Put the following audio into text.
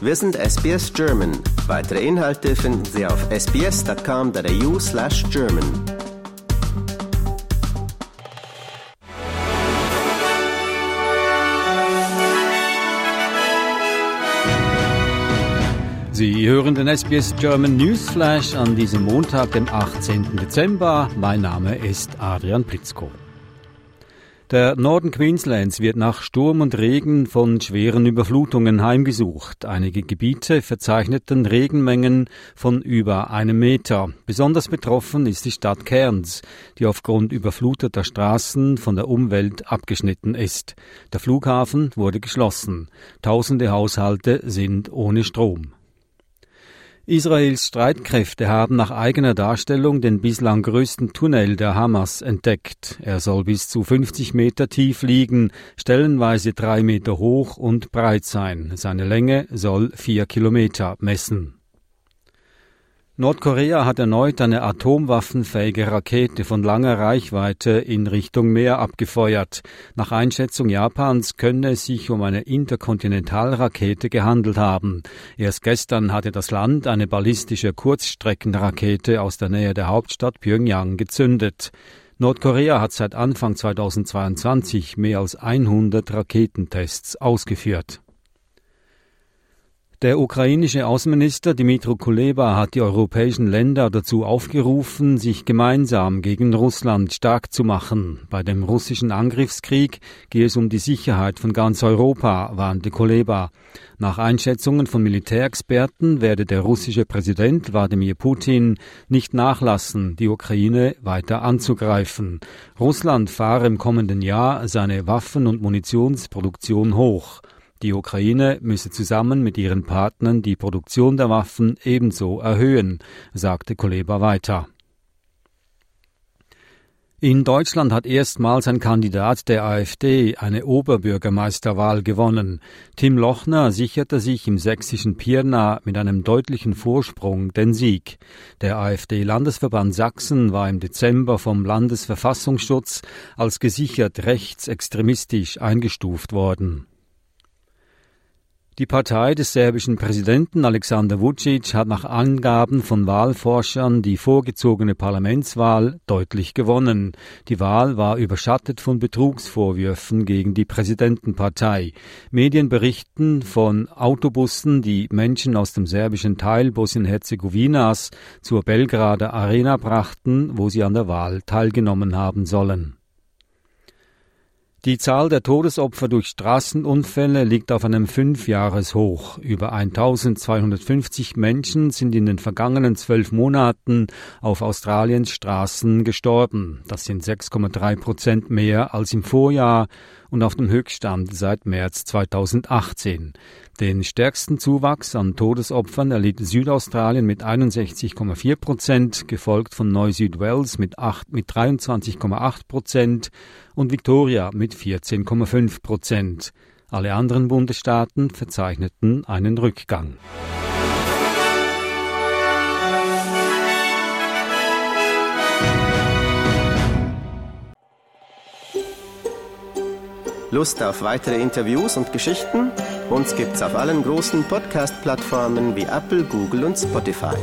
Wir sind SBS German. Weitere Inhalte finden Sie auf sbs.com.au slash German. Sie hören den SBS German Newsflash an diesem Montag, dem 18. Dezember. Mein Name ist Adrian Plitzko. Der Norden Queenslands wird nach Sturm und Regen von schweren Überflutungen heimgesucht. Einige Gebiete verzeichneten Regenmengen von über einem Meter. Besonders betroffen ist die Stadt Cairns, die aufgrund überfluteter Straßen von der Umwelt abgeschnitten ist. Der Flughafen wurde geschlossen. Tausende Haushalte sind ohne Strom. Israels Streitkräfte haben nach eigener Darstellung den bislang größten Tunnel der Hamas entdeckt. Er soll bis zu 50 Meter tief liegen, stellenweise drei Meter hoch und breit sein. Seine Länge soll vier Kilometer messen. Nordkorea hat erneut eine atomwaffenfähige Rakete von langer Reichweite in Richtung Meer abgefeuert. Nach Einschätzung Japans könne es sich um eine Interkontinentalrakete gehandelt haben. Erst gestern hatte das Land eine ballistische Kurzstreckenrakete aus der Nähe der Hauptstadt Pyongyang gezündet. Nordkorea hat seit Anfang 2022 mehr als 100 Raketentests ausgeführt. Der ukrainische Außenminister Dmitro Kuleba hat die europäischen Länder dazu aufgerufen, sich gemeinsam gegen Russland stark zu machen. Bei dem russischen Angriffskrieg gehe es um die Sicherheit von ganz Europa, warnte Kuleba. Nach Einschätzungen von Militärexperten werde der russische Präsident Wladimir Putin nicht nachlassen, die Ukraine weiter anzugreifen. Russland fahre im kommenden Jahr seine Waffen- und Munitionsproduktion hoch. Die Ukraine müsse zusammen mit ihren Partnern die Produktion der Waffen ebenso erhöhen, sagte Kuleba weiter. In Deutschland hat erstmals ein Kandidat der AfD eine Oberbürgermeisterwahl gewonnen. Tim Lochner sicherte sich im sächsischen Pirna mit einem deutlichen Vorsprung den Sieg. Der AfD-Landesverband Sachsen war im Dezember vom Landesverfassungsschutz als gesichert rechtsextremistisch eingestuft worden. Die Partei des serbischen Präsidenten Alexander Vucic hat nach Angaben von Wahlforschern die vorgezogene Parlamentswahl deutlich gewonnen. Die Wahl war überschattet von Betrugsvorwürfen gegen die Präsidentenpartei. Medien berichten von Autobussen, die Menschen aus dem serbischen Teil Bosnien-Herzegowinas zur Belgrader Arena brachten, wo sie an der Wahl teilgenommen haben sollen. Die Zahl der Todesopfer durch Straßenunfälle liegt auf einem Fünfjahreshoch. Über 1250 Menschen sind in den vergangenen zwölf Monaten auf Australiens Straßen gestorben. Das sind 6,3 Prozent mehr als im Vorjahr und auf dem Höchststand seit März 2018. Den stärksten Zuwachs an Todesopfern erlitt Südaustralien mit 61,4 Prozent, gefolgt von Neu-Südwales mit, mit 23,8 Prozent und Victoria mit 14,5 Prozent. Alle anderen Bundesstaaten verzeichneten einen Rückgang. Lust auf weitere Interviews und Geschichten? Uns gibt's auf allen großen Podcast-Plattformen wie Apple, Google und Spotify.